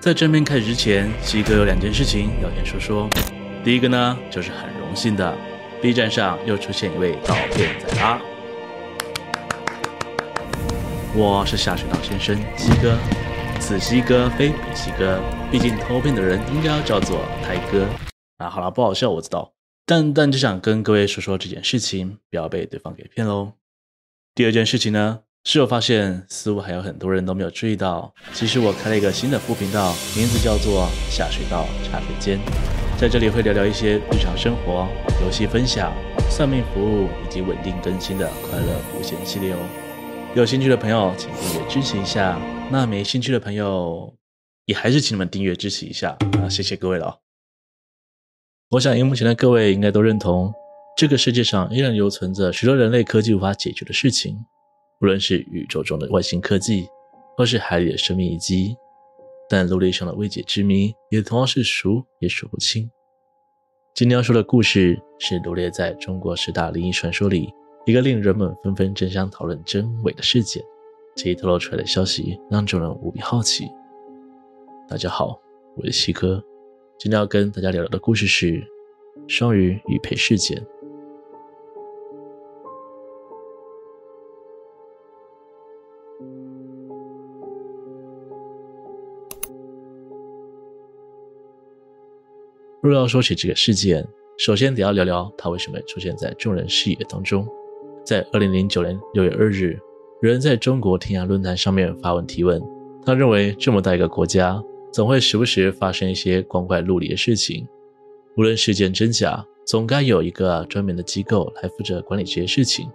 在正片开始之前，西哥有两件事情要先说说。第一个呢，就是很荣幸的，B 站上又出现一位盗片仔啦。我是下水道先生西哥，此西哥非彼西哥，毕竟偷片的人应该要叫做泰哥。啊，好了，不好笑我知道，但但就想跟各位说说这件事情，不要被对方给骗喽。第二件事情呢？是我发现，似乎还有很多人都没有注意到，其实我开了一个新的副频道，名字叫做“下水道茶水间”。在这里会聊聊一些日常生活、游戏分享、算命服务以及稳定更新的快乐无限系列哦。有兴趣的朋友，请订阅支持一下；那没兴趣的朋友，也还是请你们订阅支持一下啊！谢谢各位了。我想，荧幕前的各位应该都认同，这个世界上依然留存着许多人类科技无法解决的事情。无论是宇宙中的外星科技，或是海里的生命遗迹，但陆地上的未解之谜也同样是数也数不清。今天要说的故事是罗列在中国十大灵异传说里一个令人们纷纷争相讨论真伪的事件。这一透露出来的消息让众人无比好奇。大家好，我是西哥，今天要跟大家聊聊的故事是双鱼玉佩事件。若要说起这个事件，首先得要聊聊它为什么出现在众人视野当中。在二零零九年六月二日，有人在中国天涯论坛上面发文提问，他认为这么大一个国家，总会时不时发生一些光怪陆离的事情。无论事件真假，总该有一个专门的机构来负责管理这些事情。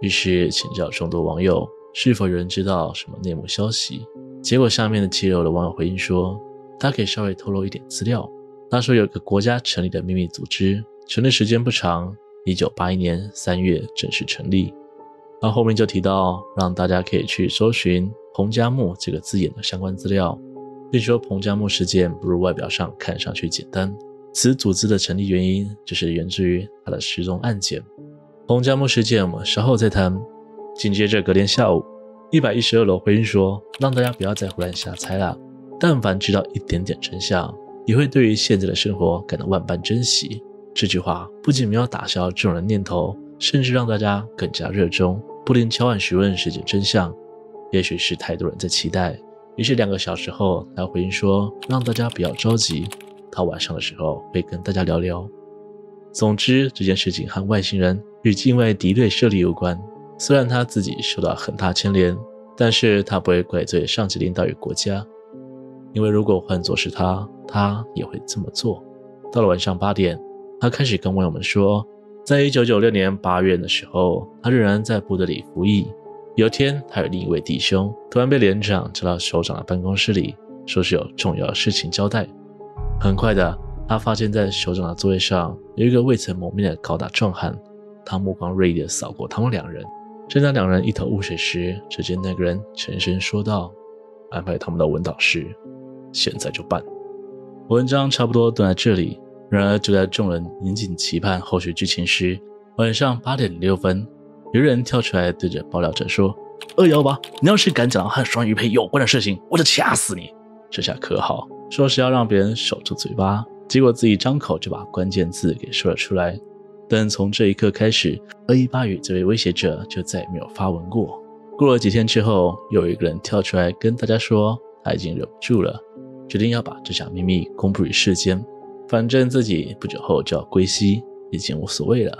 于是请教众多网友，是否有人知道什么内幕消息？结果下面的肌肉的网友回应说，他可以稍微透露一点资料。他说有个国家成立的秘密组织，成立时间不长，一九八一年三月正式成立。而后面就提到，让大家可以去搜寻“彭加木”这个字眼的相关资料，并说彭加木事件不如外表上看上去简单。此组织的成立原因就是源自于他的失踪案件。彭加木事件我们稍后再谈。紧接着隔天下午，一百一十二楼回应说，让大家不要再胡乱瞎猜了，但凡知道一点点真相。也会对于现在的生活感到万般珍惜。这句话不仅没有打消这种人念头，甚至让大家更加热衷，布林敲碗询问事件真相。也许是太多人在期待，于是两个小时后来回应说，让大家不要着急，他晚上的时候会跟大家聊聊。总之，这件事情和外星人与境外敌对势力有关。虽然他自己受到很大牵连，但是他不会怪罪上级领导与国家。因为如果换作是他，他也会这么做。到了晚上八点，他开始跟网友们说，在一九九六年八月的时候，他仍然在部队里服役。有天，他与另一位弟兄突然被连长叫到首长的办公室里，说是有重要的事情交代。很快的，他发现，在首长的座位上有一个未曾谋面的高大壮汉，他目光锐利地扫过他们两人。正当两人一头雾水时，只见那个人沉声说道：“安排他们的文岛市。”现在就办。文章差不多都在这里。然而，就在众人引颈期盼后续剧情时，晚上八点零六分，有人跳出来对着爆料者说：“二幺八，你要是敢讲和双鱼配有关的事情，我就掐死你！”这下可好，说是要让别人守住嘴巴，结果自己张口就把关键字给说了出来。但从这一刻开始，二一八与这位威胁者就再也没有发文过。过了几天之后，又有一个人跳出来跟大家说，他已经忍不住了。决定要把这项秘密公布于世间，反正自己不久后就要归西，已经无所谓了。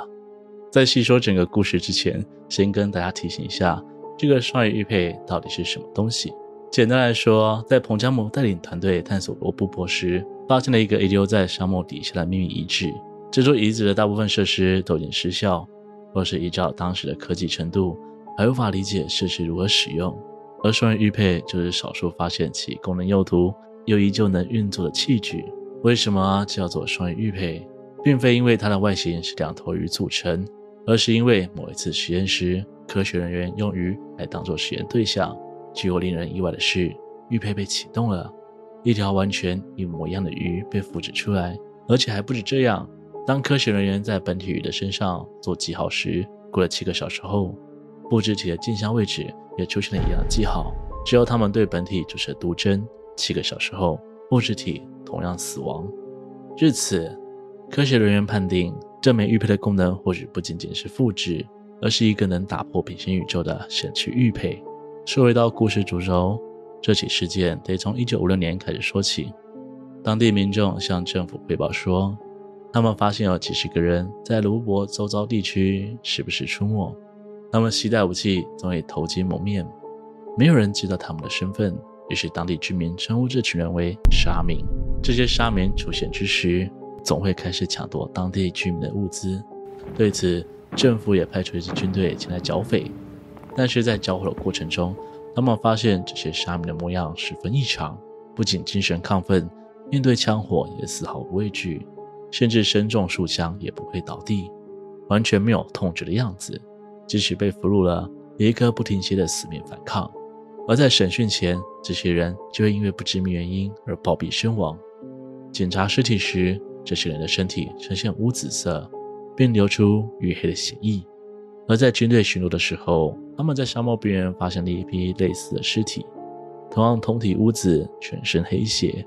在细说整个故事之前，先跟大家提醒一下，这个双鱼玉佩到底是什么东西？简单来说，在彭加木带领团队探索罗布泊时，发现了一个遗留在沙漠底下的秘密遗址。这座遗址的大部分设施都已经失效，或是依照当时的科技程度，还无法理解设施如何使用。而双鱼玉佩就是少数发现其功能用途。又依旧能运作的器具，为什么叫做双鱼玉佩？并非因为它的外形是两头鱼组成，而是因为某一次实验时，科学人员用鱼来当做实验对象。结果令人意外的是，玉佩被启动了，一条完全一模一样的鱼被复制出来，而且还不止这样。当科学人员在本体鱼的身上做记号时，过了七个小时后，复制体的镜像位置也出现了一样的记号。之后，他们对本体注射毒针。七个小时后，复制体同样死亡。至此，科学人员判定这枚玉佩的功能或许不仅仅是复制，而是一个能打破平行宇宙的神奇玉佩。说回到故事主轴，这起事件得从1956年开始说起。当地民众向政府汇报说，他们发现有几十个人在罗布泊周遭地区时不时出没，他们携带武器，总以头巾蒙面，没有人知道他们的身份。于是当地居民称呼这群人为沙民。这些沙民出现之时，总会开始抢夺当地居民的物资。对此，政府也派出一支军队前来剿匪。但是在交火的过程中，他们发现这些沙民的模样十分异常，不仅精神亢奋，面对枪火也丝毫不畏惧，甚至身中数枪也不会倒地，完全没有痛觉的样子。即使被俘虏了，也一刻不停歇的死命反抗。而在审讯前，这些人就会因为不知名原因而暴毙身亡。检查尸体时，这些人的身体呈现乌紫色，并流出淤黑的血液。而在军队巡逻的时候，他们在沙漠边缘发现了一批类似的尸体，同样通体乌紫，全身黑血。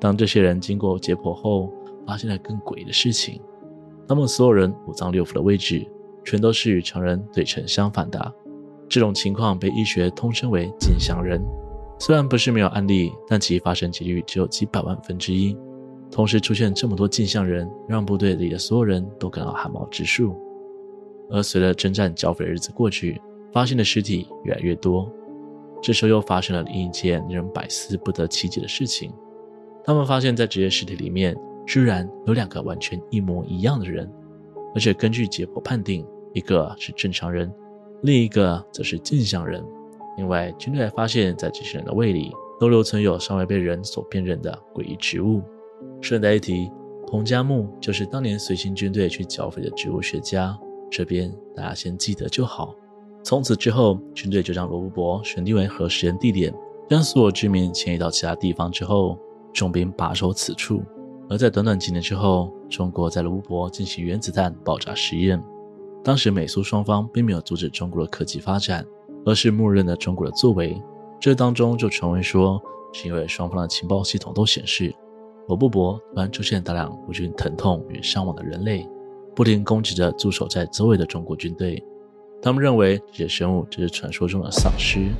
当这些人经过解剖后，发现了更诡异的事情：他们所有人五脏六腑的位置，全都是与常人对称相反的。这种情况被医学通称为镜像人，虽然不是没有案例，但其发生几率只有几百万分之一。同时出现这么多镜像人，让部队里的所有人都感到汗毛直竖。而随着征战剿匪的日子过去，发现的尸体越来越多。这时候又发生了另一件令人百思不得其解的事情：他们发现，在这些尸体里面，居然有两个完全一模一样的人，而且根据解剖判定，一个是正常人。另一个则是镜像人。另外，军队还发现，在这些人的胃里都留存有尚未被人所辨认的诡异植物。顺带一提，彭加木就是当年随行军队去剿匪的植物学家。这边大家先记得就好。从此之后，军队就将罗布泊选定为核实验地点，将所有居民迁移到其他地方之后，重兵把守此处。而在短短几年之后，中国在罗布泊进行原子弹爆炸实验。当时美苏双方并没有阻止中国的科技发展，而是默认了中国的作为。这当中就传闻说，是因为双方的情报系统都显示，罗布泊突然出现大量无菌疼痛与伤亡的人类，不停攻击着驻守在周围的中国军队。他们认为这些生物只是传说中的丧尸，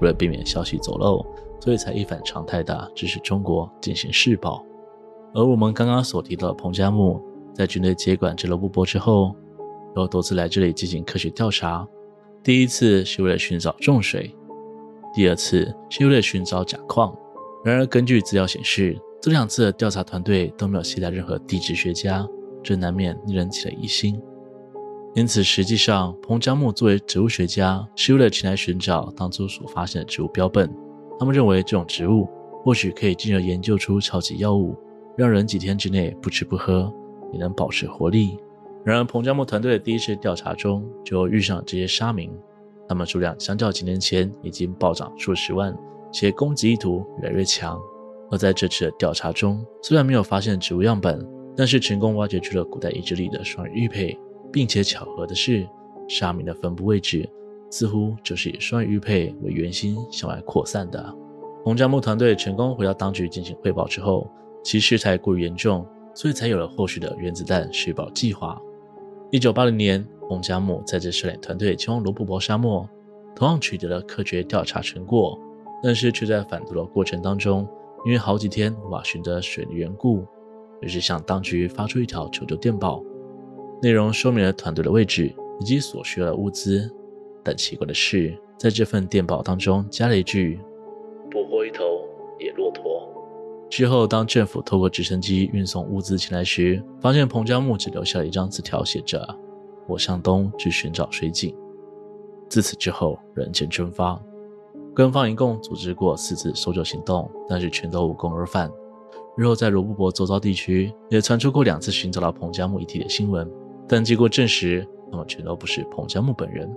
为了避免消息走漏，所以才一反常态地支持中国进行试爆。而我们刚刚所提到的彭加木，在军队接管这罗布泊之后，又多次来这里进行科学调查，第一次是为了寻找重水，第二次是为了寻找钾矿。然而，根据资料显示，这两次的调查团队都没有携带任何地质学家，这难免令人起了疑心。因此，实际上，彭加木作为植物学家，是为了前来寻找当初所发现的植物标本。他们认为，这种植物或许可以进而研究出超级药物，让人几天之内不吃不喝也能保持活力。然而，彭加木团队的第一次调查中就遇上了这些沙民，他们数量相较几年前已经暴涨数十万，且攻击意图越来越强。而在这次的调查中，虽然没有发现植物样本，但是成功挖掘出了古代遗址里的双鱼玉佩，并且巧合的是，沙民的分布位置似乎就是以双鱼玉佩为圆心向外扩散的。彭加木团队成功回到当局进行汇报之后，其事态过于严重，所以才有了后续的原子弹试爆计划。一九八零年，彭加木带着摄影团队前往罗布泊沙漠，同样取得了科学调查成果，但是却在返途的过程当中，因为好几天无法寻得水的缘故，于是向当局发出一条求救电报，内容说明了团队的位置以及所需要的物资。但奇怪的是，在这份电报当中加了一句：“捕获一头野骆驼。”之后，当政府透过直升机运送物资前来时，发现彭加木只留下了一张字条，写着：“我向东去寻找水井。”自此之后，人间蒸发。官方一共组织过四次搜救行动，但是全都无功而返。日后在罗布泊周遭地区也传出过两次寻找到彭加木遗体的新闻，但经过证实，他们全都不是彭加木本人。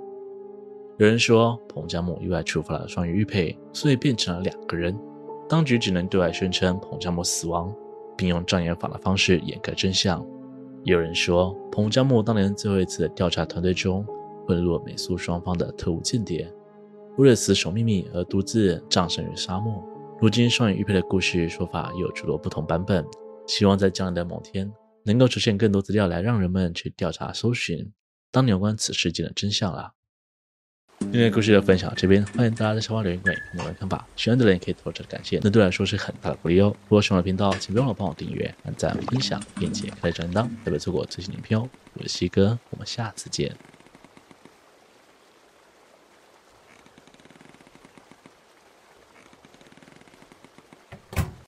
有人说，彭加木意外触发了双鱼玉佩，所以变成了两个人。当局只能对外宣称彭加木死亡，并用障眼法的方式掩盖真相。有人说，彭加木当年最后一次调查团队中混入美苏双方的特务间谍，为了死守秘密而独自葬身于沙漠。如今双眼玉佩的故事说法有诸多不同版本，希望在将来的某天能够出现更多资料来让人们去调查搜寻，当年有关此事件的真相啦。今天的故事就分享到这边，欢迎大家在下方留言给我的看法，喜欢的人可以投个感谢，那对我来说是很大的鼓励哦。如果喜欢我的频道，请别忘了帮我订阅、按赞、分享，并且开启铃铛，特别错过最新影片哦。我是西哥，我们下次见。